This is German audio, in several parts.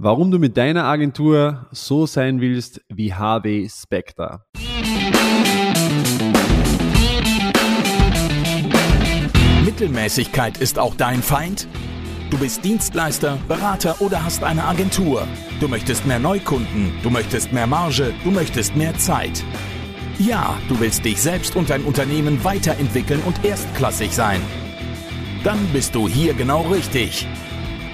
Warum du mit deiner Agentur so sein willst wie HW Spectre. Mittelmäßigkeit ist auch dein Feind? Du bist Dienstleister, Berater oder hast eine Agentur. Du möchtest mehr Neukunden, du möchtest mehr Marge, du möchtest mehr Zeit. Ja, du willst dich selbst und dein Unternehmen weiterentwickeln und erstklassig sein. Dann bist du hier genau richtig.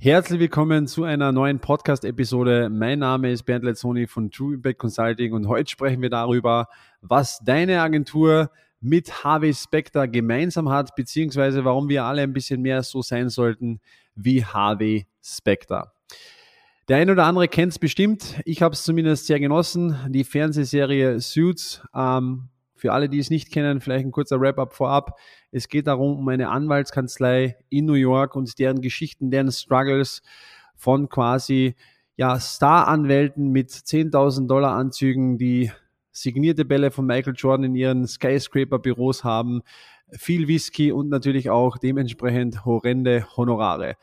Herzlich willkommen zu einer neuen Podcast-Episode. Mein Name ist Bernd Letzoni von True Impact Consulting und heute sprechen wir darüber, was deine Agentur mit HW Spectre gemeinsam hat, beziehungsweise warum wir alle ein bisschen mehr so sein sollten wie HW Spectre. Der ein oder andere kennt es bestimmt. Ich habe es zumindest sehr genossen. Die Fernsehserie Suits. Ähm, für alle, die es nicht kennen, vielleicht ein kurzer Wrap-up vorab. Es geht darum, um eine Anwaltskanzlei in New York und deren Geschichten, deren Struggles von quasi ja, Star-Anwälten mit 10.000 Dollar Anzügen, die signierte Bälle von Michael Jordan in ihren Skyscraper-Büros haben, viel Whisky und natürlich auch dementsprechend horrende Honorare.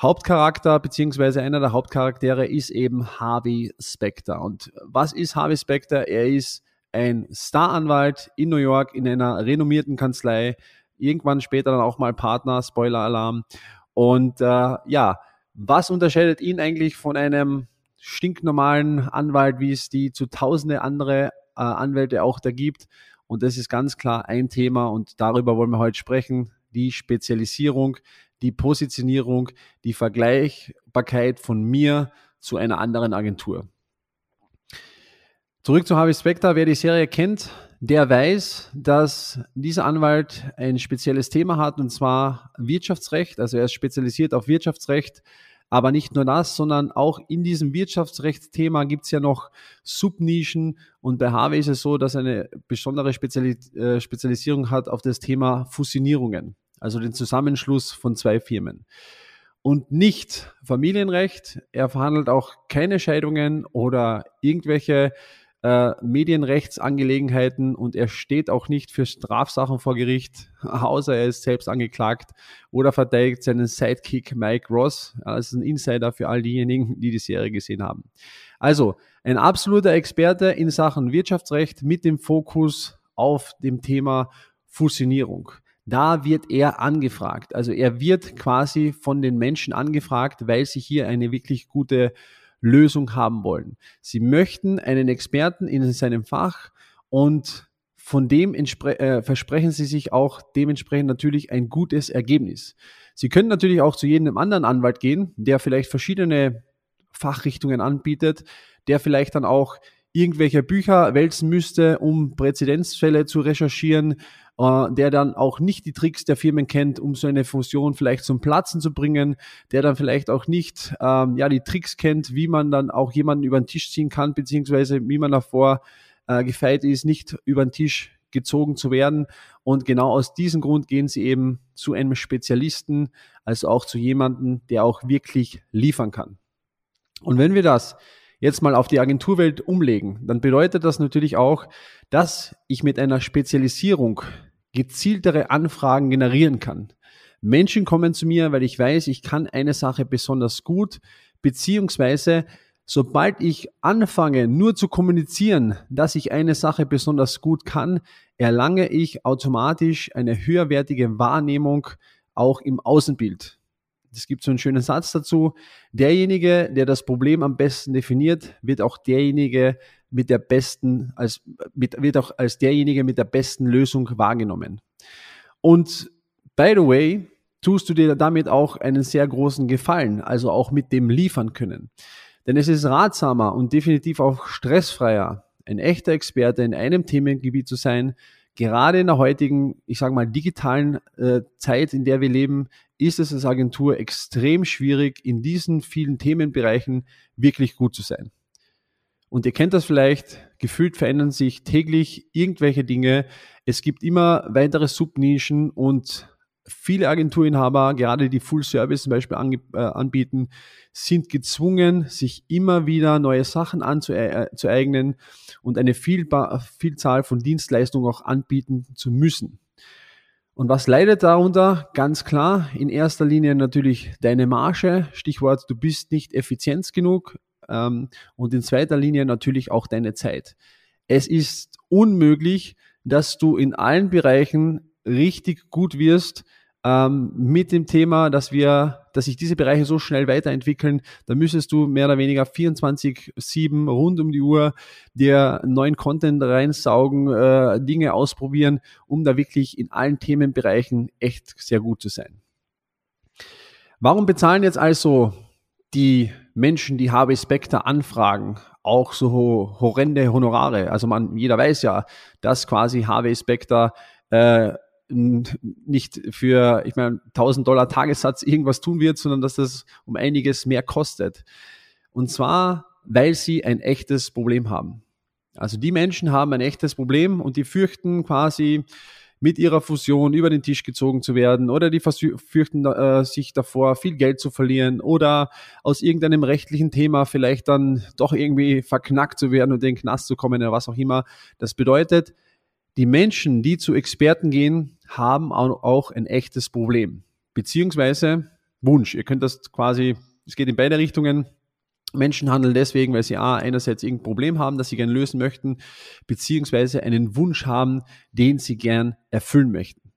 Hauptcharakter beziehungsweise einer der Hauptcharaktere ist eben Harvey Specter. Und was ist Harvey Specter? Er ist ein Staranwalt in New York in einer renommierten Kanzlei, irgendwann später dann auch mal Partner, Spoiler-Alarm. Und äh, ja, was unterscheidet ihn eigentlich von einem stinknormalen Anwalt, wie es die zu tausende andere äh, Anwälte auch da gibt? Und das ist ganz klar ein Thema und darüber wollen wir heute sprechen, die Spezialisierung, die Positionierung, die Vergleichbarkeit von mir zu einer anderen Agentur. Zurück zu Harvey Specter. Wer die Serie kennt, der weiß, dass dieser Anwalt ein spezielles Thema hat, und zwar Wirtschaftsrecht. Also er ist spezialisiert auf Wirtschaftsrecht. Aber nicht nur das, sondern auch in diesem Wirtschaftsrechtsthema gibt es ja noch Subnischen. Und bei Harvey ist es so, dass er eine besondere Speziali äh, Spezialisierung hat auf das Thema Fusionierungen, also den Zusammenschluss von zwei Firmen und nicht Familienrecht. Er verhandelt auch keine Scheidungen oder irgendwelche äh, Medienrechtsangelegenheiten und er steht auch nicht für Strafsachen vor Gericht, außer er ist selbst angeklagt oder verteidigt seinen Sidekick Mike Ross. Das ist ein Insider für all diejenigen, die die Serie gesehen haben. Also ein absoluter Experte in Sachen Wirtschaftsrecht mit dem Fokus auf dem Thema Fusionierung. Da wird er angefragt. Also er wird quasi von den Menschen angefragt, weil sich hier eine wirklich gute Lösung haben wollen. Sie möchten einen Experten in seinem Fach und von dem äh, versprechen Sie sich auch dementsprechend natürlich ein gutes Ergebnis. Sie können natürlich auch zu jedem anderen Anwalt gehen, der vielleicht verschiedene Fachrichtungen anbietet, der vielleicht dann auch irgendwelche Bücher wälzen müsste, um Präzedenzfälle zu recherchieren, äh, der dann auch nicht die Tricks der Firmen kennt, um so eine Fusion vielleicht zum Platzen zu bringen, der dann vielleicht auch nicht ähm, ja, die Tricks kennt, wie man dann auch jemanden über den Tisch ziehen kann, beziehungsweise wie man davor äh, gefeit ist, nicht über den Tisch gezogen zu werden. Und genau aus diesem Grund gehen sie eben zu einem Spezialisten, also auch zu jemandem, der auch wirklich liefern kann. Und wenn wir das jetzt mal auf die Agenturwelt umlegen, dann bedeutet das natürlich auch, dass ich mit einer Spezialisierung gezieltere Anfragen generieren kann. Menschen kommen zu mir, weil ich weiß, ich kann eine Sache besonders gut, beziehungsweise sobald ich anfange, nur zu kommunizieren, dass ich eine Sache besonders gut kann, erlange ich automatisch eine höherwertige Wahrnehmung auch im Außenbild. Es gibt so einen schönen Satz dazu. Derjenige, der das Problem am besten definiert, wird auch derjenige mit der besten, als, mit, wird auch als derjenige mit der besten Lösung wahrgenommen. Und by the way, tust du dir damit auch einen sehr großen Gefallen, also auch mit dem liefern können. Denn es ist ratsamer und definitiv auch stressfreier, ein echter Experte in einem Themengebiet zu sein, gerade in der heutigen, ich sage mal, digitalen äh, Zeit, in der wir leben, ist es als Agentur extrem schwierig, in diesen vielen Themenbereichen wirklich gut zu sein. Und ihr kennt das vielleicht, gefühlt verändern sich täglich irgendwelche Dinge. Es gibt immer weitere Subnischen und viele Agenturinhaber, gerade die Full Service zum Beispiel äh, anbieten, sind gezwungen, sich immer wieder neue Sachen anzueignen äh, und eine Vielzahl von Dienstleistungen auch anbieten zu müssen. Und was leidet darunter? Ganz klar, in erster Linie natürlich deine Marge, Stichwort, du bist nicht effizient genug ähm, und in zweiter Linie natürlich auch deine Zeit. Es ist unmöglich, dass du in allen Bereichen richtig gut wirst, ähm, mit dem Thema, dass wir, dass sich diese Bereiche so schnell weiterentwickeln, da müsstest du mehr oder weniger 24-7 rund um die Uhr dir neuen Content reinsaugen, äh, Dinge ausprobieren, um da wirklich in allen Themenbereichen echt sehr gut zu sein. Warum bezahlen jetzt also die Menschen, die HB Spectre anfragen, auch so horrende Honorare? Also man, jeder weiß ja, dass quasi HW Spectre äh, nicht für, ich meine, 1000 Dollar Tagessatz irgendwas tun wird, sondern dass das um einiges mehr kostet. Und zwar, weil sie ein echtes Problem haben. Also die Menschen haben ein echtes Problem und die fürchten quasi, mit ihrer Fusion über den Tisch gezogen zu werden oder die fürchten äh, sich davor, viel Geld zu verlieren oder aus irgendeinem rechtlichen Thema vielleicht dann doch irgendwie verknackt zu werden und in den Knast zu kommen oder was auch immer. Das bedeutet, die Menschen, die zu Experten gehen, haben auch ein echtes Problem, beziehungsweise Wunsch. Ihr könnt das quasi, es geht in beide Richtungen. Menschen handeln deswegen, weil sie A, einerseits irgendein Problem haben, das sie gerne lösen möchten, beziehungsweise einen Wunsch haben, den sie gern erfüllen möchten.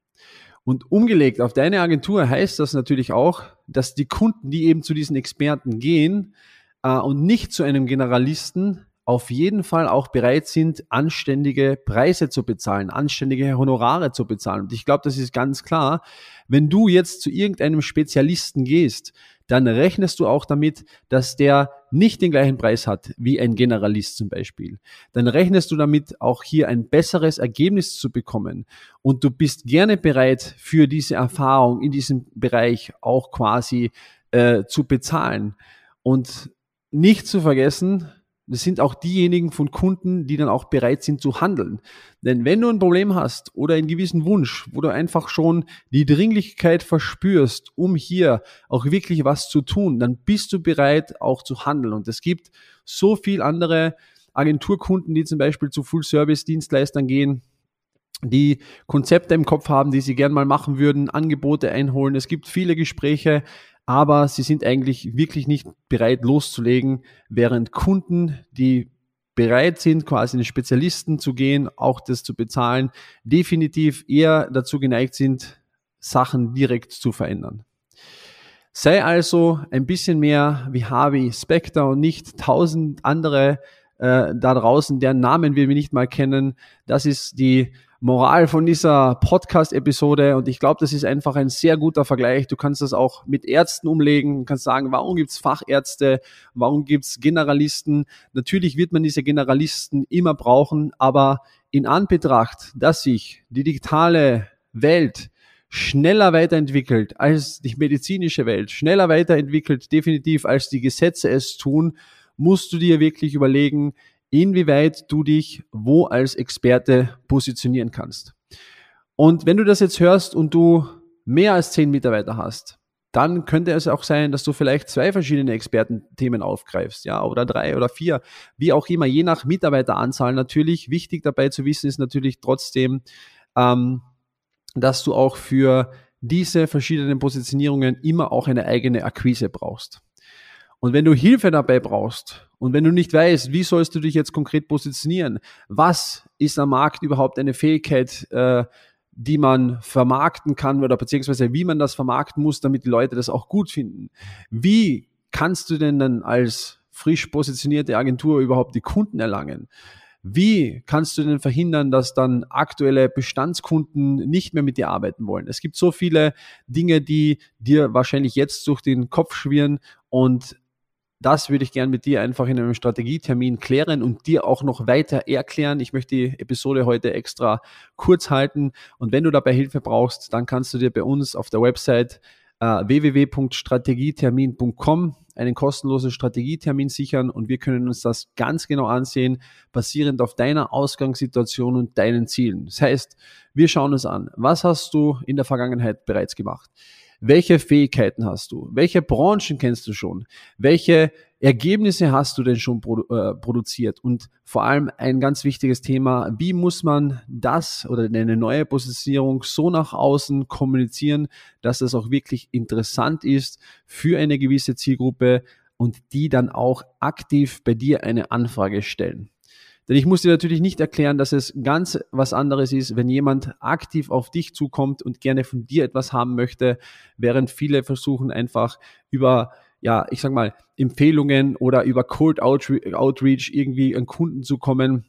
Und umgelegt auf deine Agentur heißt das natürlich auch, dass die Kunden, die eben zu diesen Experten gehen äh, und nicht zu einem Generalisten, auf jeden Fall auch bereit sind, anständige Preise zu bezahlen, anständige Honorare zu bezahlen. Und ich glaube, das ist ganz klar. Wenn du jetzt zu irgendeinem Spezialisten gehst, dann rechnest du auch damit, dass der nicht den gleichen Preis hat wie ein Generalist zum Beispiel. Dann rechnest du damit, auch hier ein besseres Ergebnis zu bekommen. Und du bist gerne bereit, für diese Erfahrung in diesem Bereich auch quasi äh, zu bezahlen. Und nicht zu vergessen, das sind auch diejenigen von Kunden, die dann auch bereit sind zu handeln. Denn wenn du ein Problem hast oder einen gewissen Wunsch, wo du einfach schon die Dringlichkeit verspürst, um hier auch wirklich was zu tun, dann bist du bereit auch zu handeln. Und es gibt so viel andere Agenturkunden, die zum Beispiel zu Full-Service-Dienstleistern gehen, die Konzepte im Kopf haben, die sie gern mal machen würden, Angebote einholen. Es gibt viele Gespräche, aber sie sind eigentlich wirklich nicht bereit loszulegen, während Kunden, die bereit sind, quasi einen Spezialisten zu gehen, auch das zu bezahlen, definitiv eher dazu geneigt sind, Sachen direkt zu verändern. Sei also ein bisschen mehr wie Harvey Specter und nicht tausend andere äh, da draußen, deren Namen wir nicht mal kennen. Das ist die Moral von dieser Podcast-Episode und ich glaube, das ist einfach ein sehr guter Vergleich. Du kannst das auch mit Ärzten umlegen und kannst sagen, warum gibt's Fachärzte, warum gibt's Generalisten? Natürlich wird man diese Generalisten immer brauchen, aber in Anbetracht, dass sich die digitale Welt schneller weiterentwickelt als die medizinische Welt, schneller weiterentwickelt definitiv als die Gesetze es tun, musst du dir wirklich überlegen, inwieweit du dich wo als Experte positionieren kannst. Und wenn du das jetzt hörst und du mehr als zehn Mitarbeiter hast, dann könnte es auch sein, dass du vielleicht zwei verschiedene Expertenthemen aufgreifst, ja, oder drei oder vier, wie auch immer, je nach Mitarbeiteranzahl natürlich. Wichtig dabei zu wissen ist natürlich trotzdem, ähm, dass du auch für diese verschiedenen Positionierungen immer auch eine eigene Akquise brauchst. Und wenn du Hilfe dabei brauchst und wenn du nicht weißt, wie sollst du dich jetzt konkret positionieren, was ist am Markt überhaupt eine Fähigkeit, äh, die man vermarkten kann oder beziehungsweise wie man das vermarkten muss, damit die Leute das auch gut finden. Wie kannst du denn dann als frisch positionierte Agentur überhaupt die Kunden erlangen? Wie kannst du denn verhindern, dass dann aktuelle Bestandskunden nicht mehr mit dir arbeiten wollen? Es gibt so viele Dinge, die dir wahrscheinlich jetzt durch den Kopf schwirren und das würde ich gerne mit dir einfach in einem Strategietermin klären und dir auch noch weiter erklären. Ich möchte die Episode heute extra kurz halten und wenn du dabei Hilfe brauchst, dann kannst du dir bei uns auf der Website äh, www.strategietermin.com einen kostenlosen Strategietermin sichern und wir können uns das ganz genau ansehen, basierend auf deiner Ausgangssituation und deinen Zielen. Das heißt, wir schauen uns an, was hast du in der Vergangenheit bereits gemacht? Welche Fähigkeiten hast du? Welche Branchen kennst du schon? Welche Ergebnisse hast du denn schon produ äh, produziert? Und vor allem ein ganz wichtiges Thema, wie muss man das oder eine neue Positionierung so nach außen kommunizieren, dass es auch wirklich interessant ist für eine gewisse Zielgruppe und die dann auch aktiv bei dir eine Anfrage stellen. Denn ich muss dir natürlich nicht erklären, dass es ganz was anderes ist, wenn jemand aktiv auf dich zukommt und gerne von dir etwas haben möchte, während viele versuchen einfach über ja, ich sag mal, Empfehlungen oder über Cold Outreach irgendwie an Kunden zu kommen.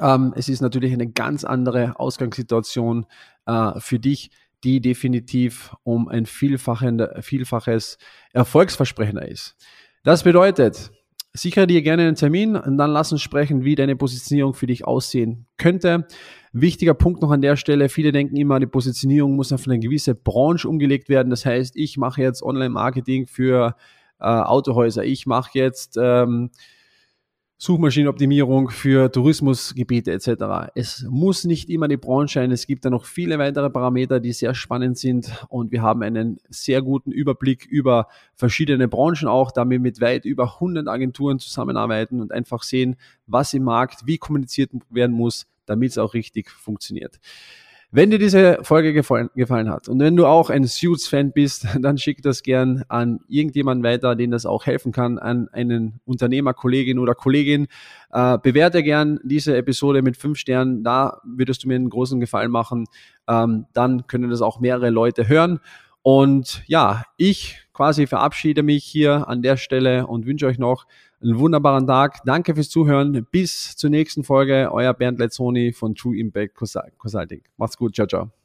Ähm, es ist natürlich eine ganz andere Ausgangssituation äh, für dich, die definitiv um ein Vielfaches Erfolgsversprechender ist. Das bedeutet, Sichere dir gerne einen Termin und dann lass uns sprechen, wie deine Positionierung für dich aussehen könnte. Wichtiger Punkt noch an der Stelle, viele denken immer, die Positionierung muss auf eine gewisse Branche umgelegt werden. Das heißt, ich mache jetzt Online-Marketing für äh, Autohäuser, ich mache jetzt ähm, Suchmaschinenoptimierung für Tourismusgebiete etc. Es muss nicht immer die Branche sein. Es gibt da noch viele weitere Parameter, die sehr spannend sind und wir haben einen sehr guten Überblick über verschiedene Branchen auch, da wir mit weit über 100 Agenturen zusammenarbeiten und einfach sehen, was im Markt wie kommuniziert werden muss, damit es auch richtig funktioniert. Wenn dir diese Folge gefallen, gefallen hat und wenn du auch ein Suits-Fan bist, dann schick das gern an irgendjemanden weiter, den das auch helfen kann, an einen Unternehmer, Kollegin oder Kollegin. Äh, bewerte gern diese Episode mit fünf Sternen, da würdest du mir einen großen Gefallen machen. Ähm, dann können das auch mehrere Leute hören. Und ja, ich quasi verabschiede mich hier an der Stelle und wünsche euch noch einen wunderbaren Tag. Danke fürs Zuhören. Bis zur nächsten Folge. Euer Bernd Lezzoni von True Impact Consulting. Macht's gut. Ciao, ciao.